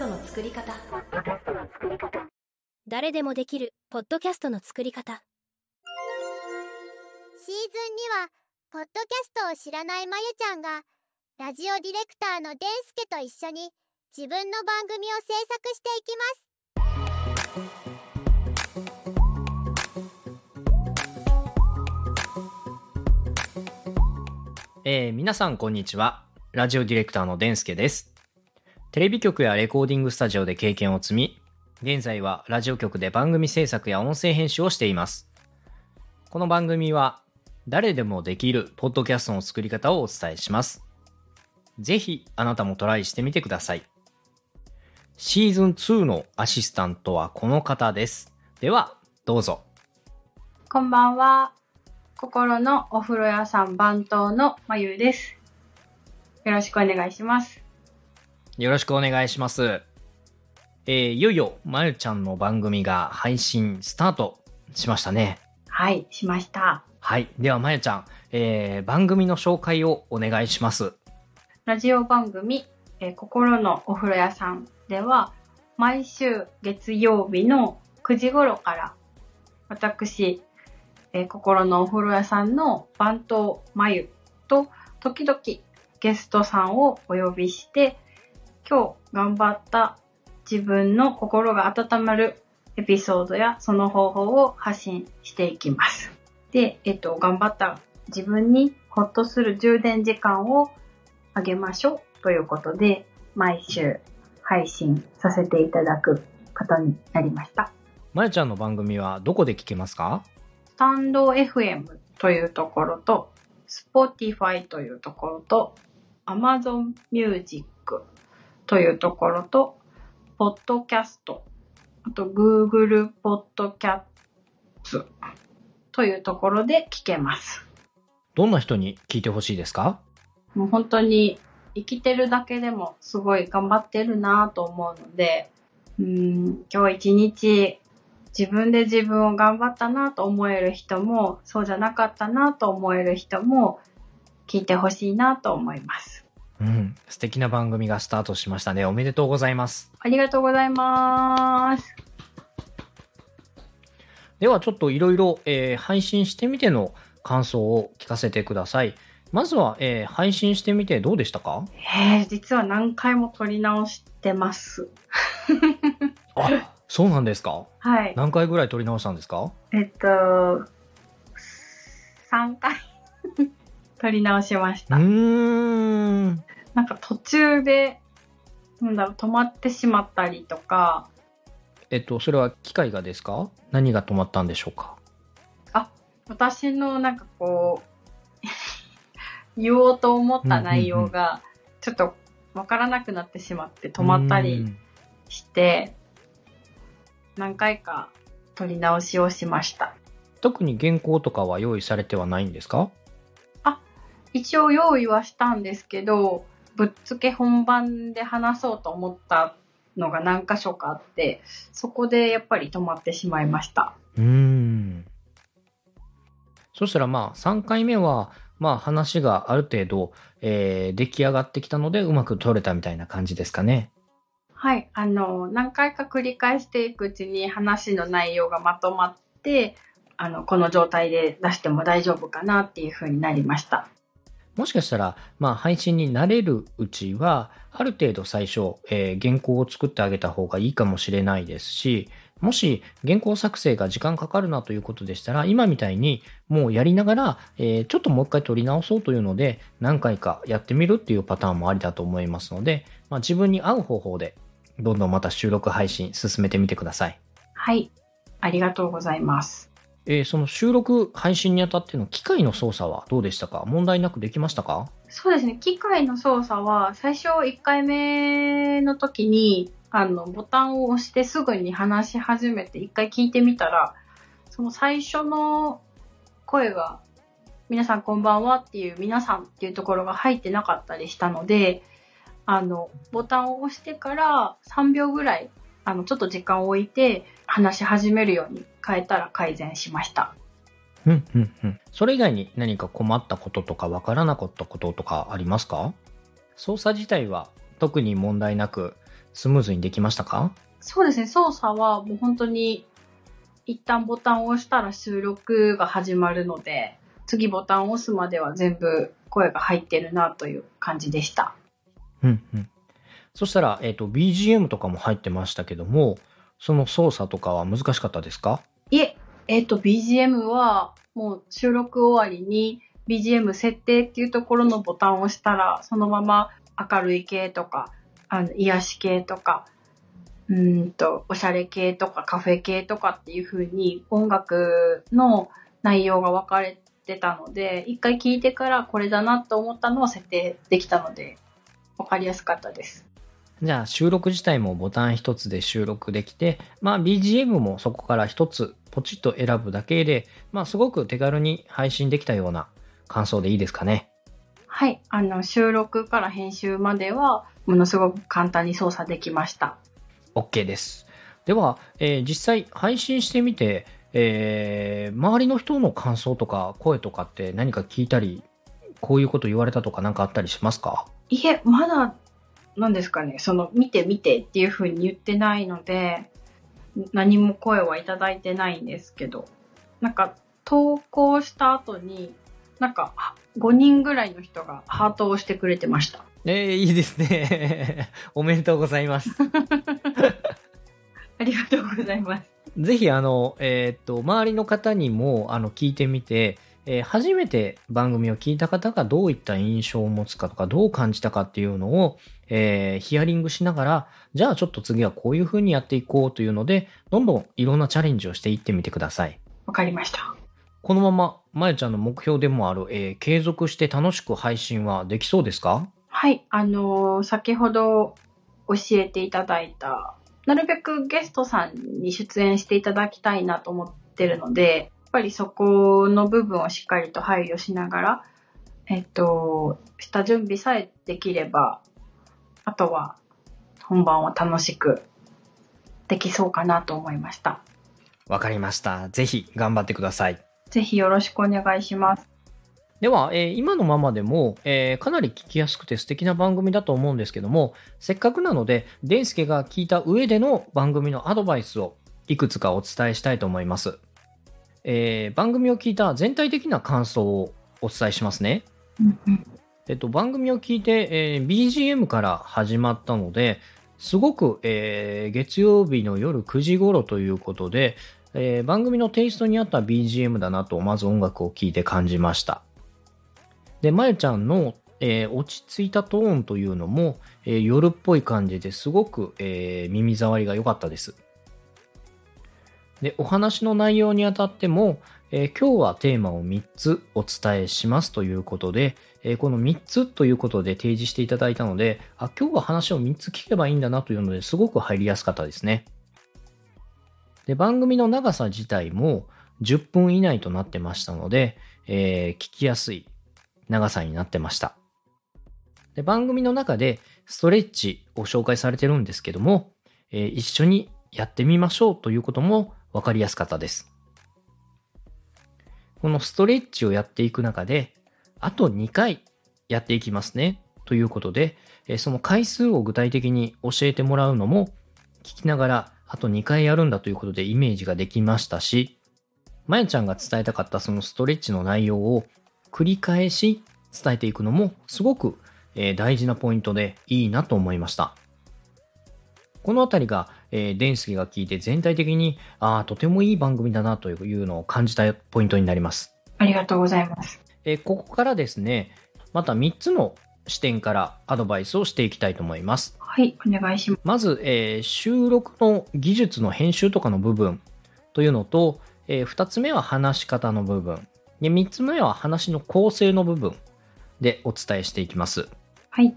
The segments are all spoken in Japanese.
トの作り方誰でもできるポッドキャストの作り方シーズンにはポッドキャストを知らないまゆちゃんがラジオディレクターのデンスケと一緒に自分の番組を制作していきますえー皆さんこんにちは。ラジオディレクターのデンスケです。テレビ局やレコーディングスタジオで経験を積み、現在はラジオ局で番組制作や音声編集をしています。この番組は誰でもできるポッドキャストの作り方をお伝えします。ぜひあなたもトライしてみてください。シーズン2のアシスタントはこの方です。では、どうぞ。こんばんは。心のお風呂屋さん番頭のまゆです。よろしくお願いします。よろしくお願いします。えーいよいよ、まゆちゃんの番組が配信スタートしましたね。はい、しました。はい。では、まゆちゃん、えー番組の紹介をお願いします。ラジオ番組、えー心のお風呂屋さんでは、毎週月曜日の9時頃から、私、えー心のお風呂屋さんの番頭まゆと、時々ゲストさんをお呼びして、今日頑張った自分の心が温まるエピソードやその方法を発信していきます。で、えっと、頑張った自分にほっとする充電時間をあげましょうということで、毎週配信させていただくことになりました。まゆちゃんの番組はどこで聞けますか？スタンド FM というところと、Spotify というところと、Amazon Music というところと、Podcast、あと Google Podcasts というところで聞けます。どんな人に聞いてほしいですか？もう本当に生きてるだけでもすごい頑張ってるなと思うので、うん、今日一日自分で自分を頑張ったなと思える人も、そうじゃなかったなと思える人も聞いてほしいなと思います。うん。素敵な番組がスタートしましたね。おめでとうございます。ありがとうございます。では、ちょっといろいろ、えー配信してみての感想を聞かせてください。まずは、えー配信してみてどうでしたか？えー、実は何回も撮り直してます。あ、そうなんですか？はい。何回ぐらい撮り直したんですか？えっと、3回撮り直しました。うーん。なんか途中で、なんだろう、止まってしまったりとか、えっと、それは機械がですか？何が止まったんでしょうか？私のなんかこう、言おうと思った内容が、ちょっとわからなくなってしまって止まったりうんして、何回か撮り直しをしました。特に原稿とかは用意されてはないんですか？一応用意はしたんですけど、ぶっつけ本番で話そうと思ったのが何箇所かあって、そこでやっぱり止まってしまいました。うーん。そしたらまあ3回目はまあ話がある程度、えー出来上がってきたのでうまく撮れたみたいな感じですかね。はい、あの、何回か繰り返していくうちに話の内容がまとまって、あの、この状態で出しても大丈夫かなっていう風になりました。もしかしたら、まあ配信に慣れるうちは、ある程度最初、えー原稿を作ってあげた方がいいかもしれないですし、もし原稿作成が時間かかるなということでしたら、今みたいにもうやりながら、えーちょっともう一回撮り直そうというので、何回かやってみるっていうパターンもありだと思いますので、まあ、自分に合う方法で、どんどんまた収録配信進めてみてください。はい、ありがとうございます。えーその収録配信にあたっての機械の操作はどうでしたか？問題なくできましたか？そうですね、機械の操作は最初1回目の時に、あの、ボタンを押してすぐに話し始めて1回聞いてみたら、その最初の声が、皆さんこんばんはっていう皆さんっていうところが入ってなかったりしたので、あの、ボタンを押してから3秒ぐらい、あの、ちょっと時間を置いて話し始めるように変えたら改善しました。うんうんうん。それ以外に何か困ったこととかわからなかったこととかありますか？操作自体は特に問題なくスムーズにできましたか？そうですね、操作はもう本当に一旦ボタンを押したら収録が始まるので、次ボタンを押すまでは全部声が入ってるなという感じでした。うんうん。そしたら、えっ、と、BGM とかも入ってましたけども、その操作とかは難しかったですか？いえ、えっ、と、BGM はもう収録終わりに BGM 設定っていうところのボタンを押したら、そのまま明るい系とか、あの癒し系とか、うんと、おしゃれ系とかカフェ系とかっていう風に音楽の内容が分かれてたので、一回聞いてからこれだなと思ったのを設定できたので、分かりやすかったです。じゃあ収録自体もボタン一つで収録できて、まあ BGM もそこから一つポチッと選ぶだけで、まあすごく手軽に配信できたような感想でいいですかね。はい、あの、収録から編集までは、ものすごく簡単に操作できました。OK です。では、えー実際配信してみて、えー周りの人の感想とか声とかって何か聞いたり、こういうこと言われたとか何かあったりしますか？いえ、まだ、なんですかね、その、見て見てっていう風に言ってないので、何も声はいただいてないんですけど、なんか、投稿した後に、なんか、は5人ぐらいの人がハートを押してくれてました。えー、いいですね。おめでとうございます。ありがとうございます。ぜひ、あの、えーっと、周りの方にも、あの、聞いてみて、えー初めて番組を聞いた方がどういった印象を持つかとか、どう感じたかっていうのを、えーヒアリングしながら、じゃあちょっと次はこういう風にやっていこうというので、どんどんいろんなチャレンジをしていってみてください。わかりました。このまま、まゆちゃんの目標でもある、えー継続して楽しく配信はできそうですか？はい、あのー先ほど教えていただいた、なるべくゲストさんに出演していただきたいなと思ってるので、ぱりそこの部分をしっかりと配慮しながら、えっと、下準備さえできれば、あとは本番を楽しくできそうかなと思いました。わかりました。ぜひ頑張ってください。ぜひよろしくお願いします。では、えー今のままでも、えーかなり聞きやすくて素敵な番組だと思うんですけども、せっかくなので、デンスケが聞いた上での番組のアドバイスをいくつかお伝えしたいと思います。えー番組を聞いた全体的な感想をお伝えしますね。えっと、番組を聞いて、えー BGM から始まったので、すごく、えー月曜日の夜9時頃ということで、えー番組のテイストに合った BGM だなと、まず音楽を聴いて感じました。で、まゆちゃんの、えー落ち着いたトーンというのも、えー夜っぽい感じですごく、えー耳障りが良かったです。で、お話の内容にあたっても、えー今日はテーマを3つお伝えしますということで、えーこの3つということで提示していただいたので、あ、今日は話を3つ聞けばいいんだなというのですごく入りやすかったですね。で、番組の長さ自体も10分以内となってましたので、えー聞きやすい長さになってました。で、番組の中でストレッチを紹介されてるんですけども、え一緒にやってみましょうということも分かりやすかったです。このストレッチをやっていく中で、あと2回やっていきますね。ということで、その回数を具体的に教えてもらうのも聞きながら、あと2回やるんだということでイメージができましたし、まやちゃんが伝えたかったそのストレッチの内容を繰り返し伝えていくのもすごく、大事なポイントでいいなと思いました。このあたりが、えー、デンスケが聞いて全体的に、ああ、とてもいい番組だなというのを感じたポイントになります。ありがとうございます。えーここからですね、また3つの視点からアドバイスをしていきたいと思います。はい、お願いします。まず、えー収録の技術の編集とかの部分というのと、え2つ目は話し方の部分。で、3つ目は話の構成の部分でお伝えしていきます。はい、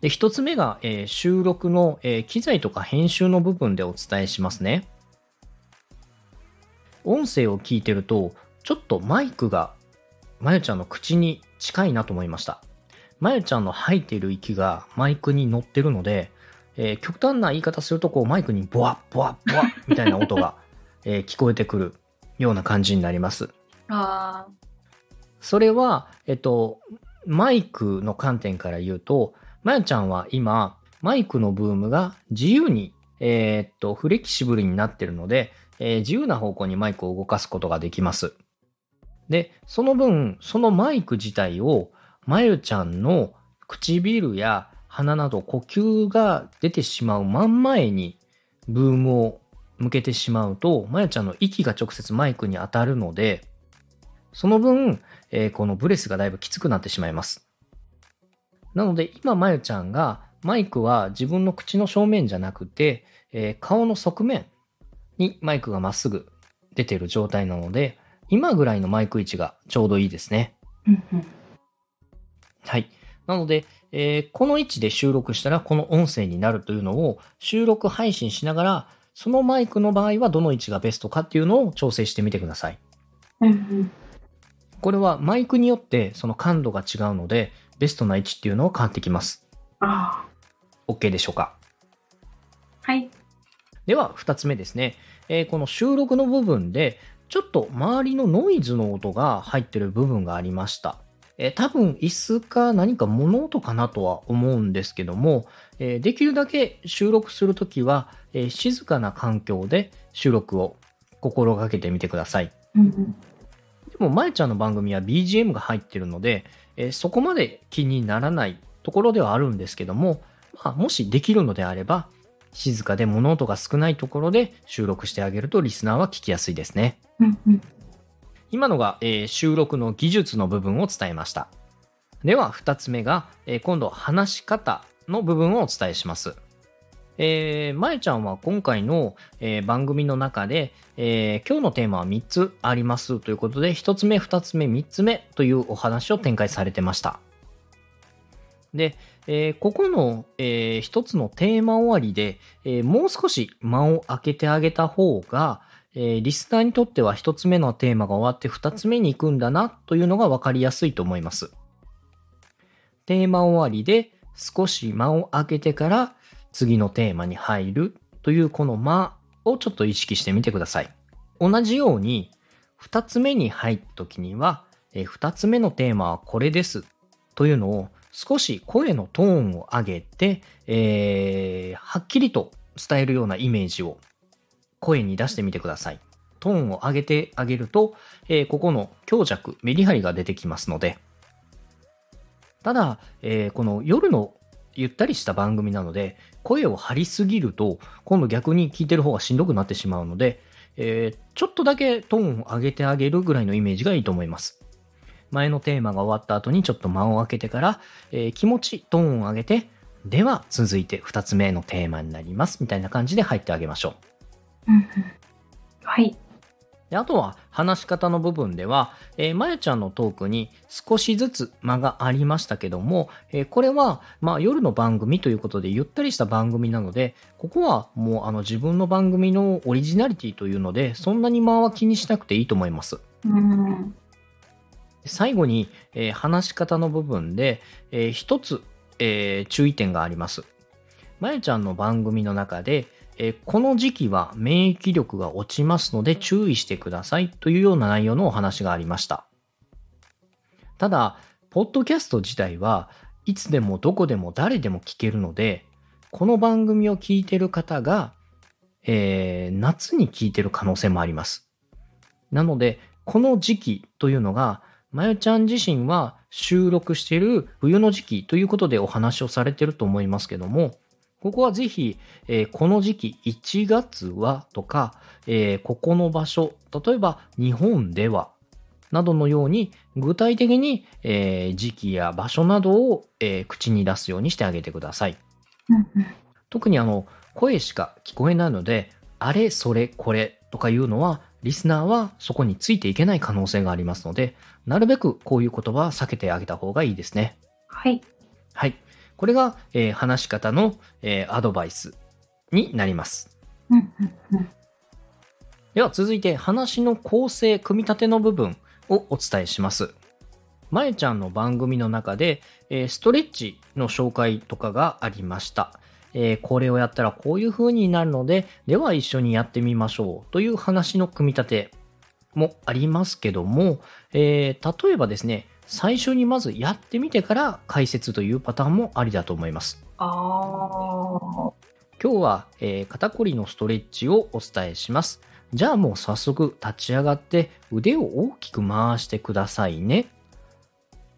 で、1つ目が、えー収録の、えー機材とか編集の部分でお伝えしますね。音声を聞いてると、ちょっとマイクがまゆちゃんの口に近いなと思いました。まゆちゃんの吐いている息がマイクに乗ってるので、えー極端な言い方するとこうマイクにボワッボワッボワッみたいな音が、えー聞こえてくるような感じになります。あそれは、えっと、マイクの観点から言うと、まゆちゃんは今、マイクのブームが自由に、えーっと、フレキシブルになってるので、えー自由な方向にマイクを動かすことができます。で、その分、そのマイク自体を、まゆちゃんの唇や鼻など呼吸が出てしまう真ん前にブームを向けてしまうと、まゆちゃんの息が直接マイクに当たるので、その分、えーこのブレスがだいぶきつくなってしまいます。なので、今まゆちゃんがマイクは自分の口の正面じゃなくて、えー顔の側面にマイクがまっすぐ出てる状態なので、今ぐらいのマイク位置がちょうどいいですね。はい。なので、えーこの位置で収録したらこの音声になるというのを収録配信しながら、そのマイクの場合はどの位置がベストかっていうのを調整してみてください。これはマイクによってその感度が違うので、ベストな位置っていうのは変わってきます。あ OK でしょうか？あ。はい。では、二つ目ですね。えーこの収録の部分で、ちょっと周りのノイズの音が入ってる部分がありました。えー多分椅子か何か物音かなとは思うんですけども、えーできるだけ収録するときは、えー静かな環境で収録を心がけてみてください。うんうん。でも、まえちゃんの番組は BGM が入ってるので、えーそこまで気にならないところではあるんですけども、まあ、もしできるのであれば、静かで物音が少ないところで収録してあげるとリスナーは聞きやすいですね。うんうん。今のが、えー収録の技術の部分を伝えました。では、二つ目が、えー今度話し方の部分をお伝えします。えー、まえちゃんは今回の、えー番組の中で、えー今日のテーマは3つありますということで、1つ目、2つ目、3つ目というお話を展開されてました。で、えーここの、え1つのテーマ終わりで、えーもう少し間を空けてあげた方が、えーリスナーにとっては1つ目のテーマが終わって2つ目に行くんだなというのが分かりやすいと思います。テーマ終わりで少し間を空けてから次のテーマに入るというこの間をちょっと意識してみてください。同じように2つ目に入った時には、え2つ目のテーマはこれですというのを少し声のトーンを上げて、えーはっきりと伝えるようなイメージを声に出してみてください。トーンを上げてあげると、えーここの強弱、メリハリが出てきますので、ただ、えーこの夜のゆったりした番組なので、声を張りすぎると、今度逆に聞いてる方がしんどくなってしまうので、えーちょっとだけトーンを上げてあげるぐらいのイメージがいいと思います。前のテーマが終わった後にちょっと間を空けてから、えー気持ちトーンを上げて、では続いて2つ目のテーマになります。みたいな感じで入ってあげましょう。うん。はい。であとは話し方の部分では、えーまゆちゃんのトークに少しずつ間がありましたけども、えーこれは、まあ、夜の番組ということでゆったりした番組なので、ここはもうあの自分の番組のオリジナリティというので、そんなに間は気にしなくていいと思います。うん。最後に、えー話し方の部分で、えー一つ、えー注意点があります。まゆちゃんの番組の中で、えこの時期は免疫力が落ちますので注意してくださいというような内容のお話がありました。ただ、ポッドキャスト自体はいつでもどこでも誰でも聞けるので、この番組を聞いてる方が、えー夏に聞いてる可能性もあります。なので、この時期というのが、まゆちゃん自身は収録している冬の時期ということでお話をされてると思いますけども、ここはぜひ、えーこの時期1月はとか、えーここの場所、例えば日本では、などのように具体的に、えー時期や場所などを、えー口に出すようにしてあげてください。特にあの声しか聞こえないので、あれ、それ、これとかいうのは、リスナーはそこについていけない可能性がありますので、なるべくこういう言葉は避けてあげた方がいいですね。はい。はい。これが、えー話し方の、えーアドバイスになります。では続いて話の構成、組み立ての部分をお伝えします。まえちゃんの番組の中で、えーストレッチの紹介とかがありました。えーこれをやったらこういう風になるので、では一緒にやってみましょうという話の組み立てもありますけども、えー例えばですね、最初にまずやってみてから解説というパターンもありだと思います。今日は、えー肩こりのストレッチをお伝えします。じゃあもう早速立ち上がって腕を大きく回してくださいね。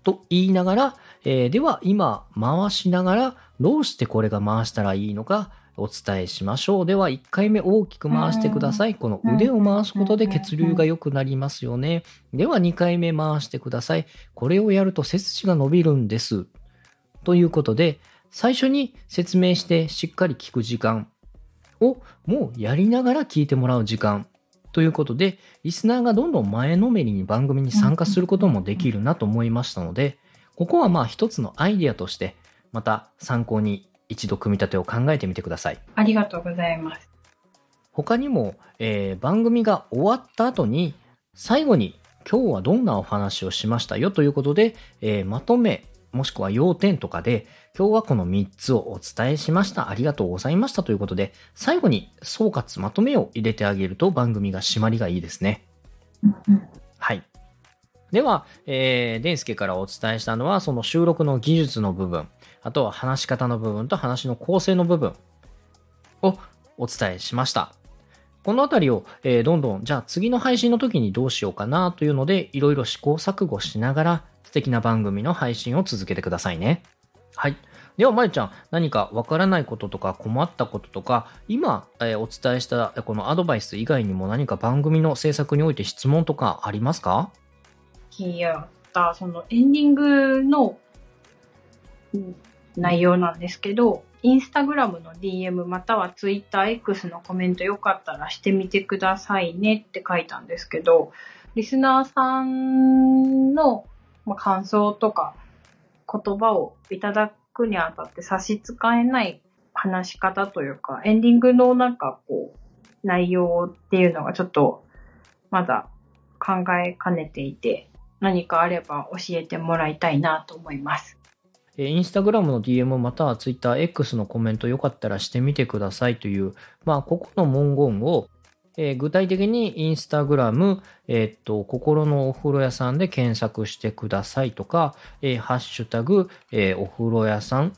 と言いながら、えーでは今回しながらどうしてこれが回したらいいのかお伝えしましょう。では1回目大きく回してください。この腕を回すことで血流が良くなりますよね。では2回目回してください。これをやると背筋が伸びるんです。ということで、最初に説明してしっかり聞く時間をもうやりながら聞いてもらう時間ということで、リスナーがどんどん前のめりに番組に参加することもできるなと思いましたので、ここはまあ一つのアイデアとして、また参考に一度組み立てを考えてみてください。ありがとうございます。他にも、えー番組が終わった後に、最後に今日はどんなお話をしましたよということで、えーまとめ、もしくは要点とかで、今日はこの3つをお伝えしました。ありがとうございましたということで、最後に総括まとめを入れてあげると番組が締まりがいいですね。はい。では、えー、デンスケからお伝えしたのは、その収録の技術の部分、あとは話し方の部分と話の構成の部分をお伝えしました。このあたりを、えーどんどん、じゃあ次の配信の時にどうしようかなというので、いろいろ試行錯誤しながら、素敵な番組の配信を続けてくださいね。はい。では、まゆちゃん、何かわからないこととか困ったこととか、今、えーお伝えしたこのアドバイス以外にも何か番組の制作において質問とかありますか？いや、そのエンディングの内容なんですけど、インスタグラムの DM またはツイッター X のコメントよかったらしてみてくださいねって書いたんですけど、リスナーさんの感想とか言葉をいただくにあたって差し支えない話し方というか、エンディングのなんかこう、内容っていうのがちょっとまだ考えかねていて、何かあれば教えてもらいたいなと思います。えインスタグラムの DM またはツイッター X のコメントよかったらしてみてくださいという、まあ、ここの文言を、えー具体的にインスタグラム、えーっと、心のお風呂屋さんで検索してくださいとか、えーハッシュタグ、えお風呂屋さん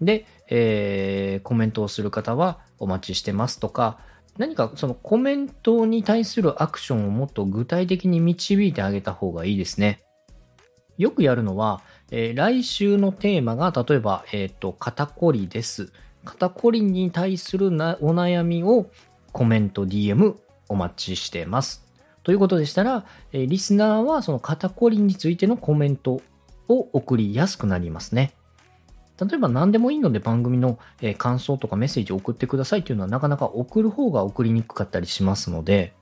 で、えコメントをする方はお待ちしてますとか、何かそのコメントに対するアクションをもっと具体的に導いてあげた方がいいですね。よくやるのは、えー来週のテーマが、例えば、えっ、と、肩こりです。肩こりに対するなお悩みをコメント、DM お待ちしてます。ということでしたら、えーリスナーはその肩こりについてのコメントを送りやすくなりますね。例えば何でもいいので番組の感想とかメッセージを送ってくださいっていうのはなかなか送る方が送りにくかったりしますので、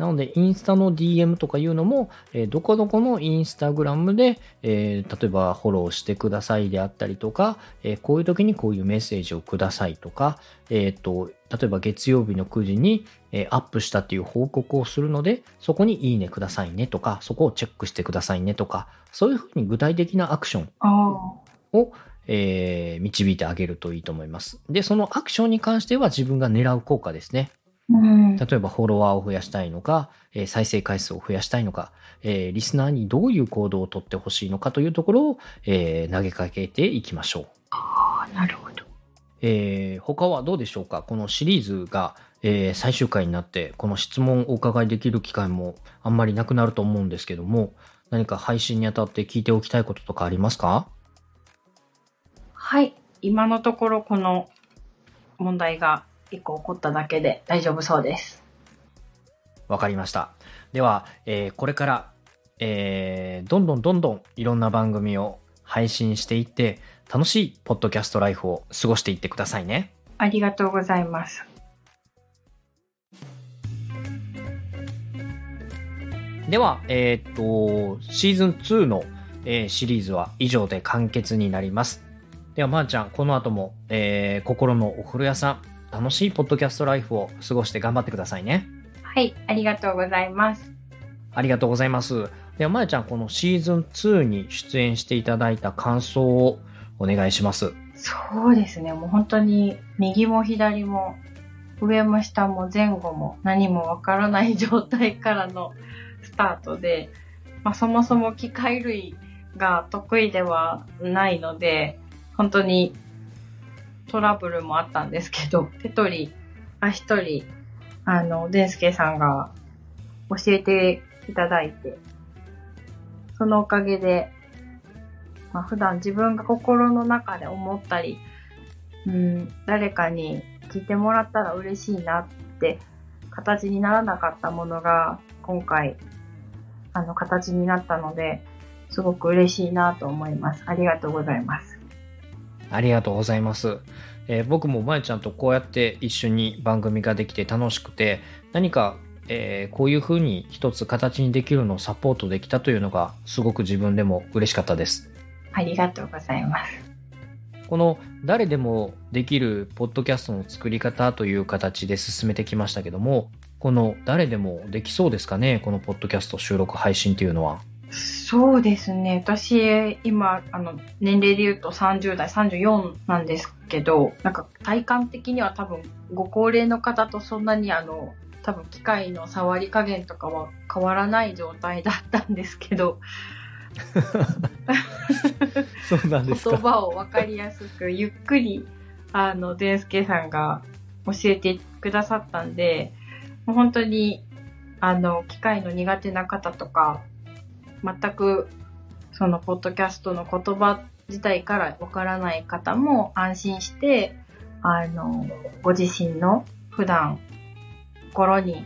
なので、インスタの DM とかいうのも、えーどこどこのインスタグラムで、えー例えばフォローしてくださいであったりとか、えーこういう時にこういうメッセージをくださいとか、えっ、と、例えば月曜日の9時に、えーアップしたっていう報告をするので、そこにいいねくださいねとか、そこをチェックしてくださいねとか、そういうふうに具体的なアクション。を、えー導いてあげるといいと思います。で、そのアクションに関しては自分が狙う効果ですね。うん。例えばフォロワーを増やしたいのか、えー再生回数を増やしたいのか、えーリスナーにどういう行動をとってほしいのかというところを、えー投げかけていきましょう。ああ、なるほど。えー他はどうでしょうか？このシリーズが、えー最終回になって、この質問をお伺いできる機会もあんまりなくなると思うんですけども、何か配信にあたって聞いておきたいこととかありますか？はい。今のところこの問題が一個起こっただけで大丈夫そうです。わかりました。では、えーこれから、えーどんどんどんどんいろんな番組を配信していって、楽しいポッドキャストライフを過ごしていってくださいね。ありがとうございます。では、えーっと、シーズン2の、えーシリーズは以上で完結になります。では、まー、ちゃん、この後も、えー心のお風呂屋さん、楽しいポッドキャストライフを過ごして頑張ってくださいね。はい。ありがとうございます。ありがとうございます。では、まやちゃん、このシーズン2に出演していただいた感想をお願いします。そうですね。もう本当に右も左も上も下も前後も何もわからない状態からのスタートで、まあ、そもそも機械類が得意ではないので、本当にトラブルもあったんですけど、手取り、足取り、あの、デンスケさんが教えていただいて、そのおかげで、まあ、普段自分が心の中で思ったり、うん、誰かに聞いてもらったら嬉しいなって形にならなかったものが今回あの形になったのですごく嬉しいなと思います。ありがとうございます。ありがとうございます。えー、僕もまゆちゃんとこうやって一緒に番組ができて楽しくて何か、えー、こういう風に一つ形にできるのをサポートできたというのがすごく自分でも嬉しかったです。ありがとうございます。この誰でもできるポッドキャストの作り方という形で進めてきましたけども、この誰でもできそうですかね？このポッドキャスト収録配信というのは。そうですね。私、今、あの、年齢で言うと30代、34なんですけど、なんか体感的には多分、ご高齢の方とそんなにあの、多分機械の触り加減とかは変わらない状態だったんですけど、そうなんです言葉を分かりやすく、ゆっくり、あの、デンスケさんが教えてくださったんで、もう本当に、あの、機械の苦手な方とか、全く、その、ポッドキャストの言葉自体からわからない方も安心して、あの、ご自身の普段、心に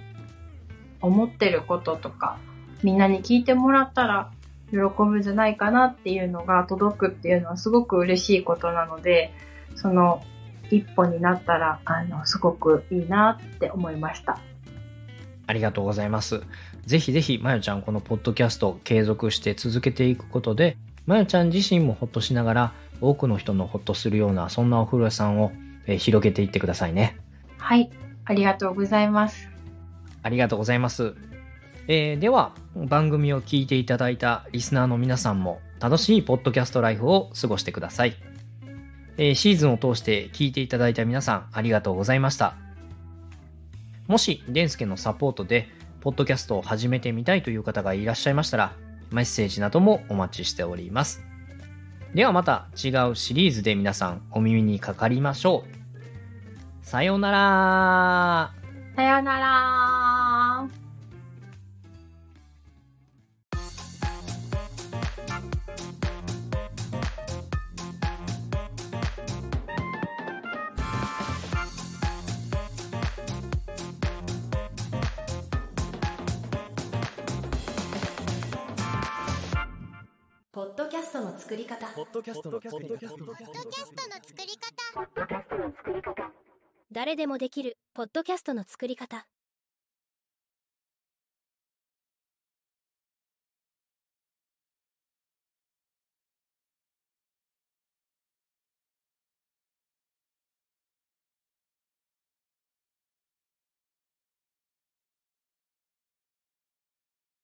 思ってることとか、みんなに聞いてもらったら喜ぶんじゃないかなっていうのが届くっていうのはすごく嬉しいことなので、その一歩になったら、あの、すごくいいなって思いました。ありがとうございます。ぜひぜひ、まゆちゃん、このポッドキャスト継続して続けていくことで、まゆちゃん自身もほっとしながら、多くの人のほっとするような、そんなお風呂屋さんを、え広げていってくださいね。はい。ありがとうございます。ありがとうございます。えー、では、番組を聞いていただいたリスナーの皆さんも、楽しいポッドキャストライフを過ごしてください。えー、シーズンを通して聞いていただいた皆さん、ありがとうございました。もし、デンスケのサポートで、ポッドキャストを始めてみたいという方がいらっしゃいましたら、メッセージなどもお待ちしております。ではまた違うシリーズで皆さんお耳にかかりましょう。さようならさようならトの作り方。ポッドキャストの作り方。誰でもできるポッドキャストの作り方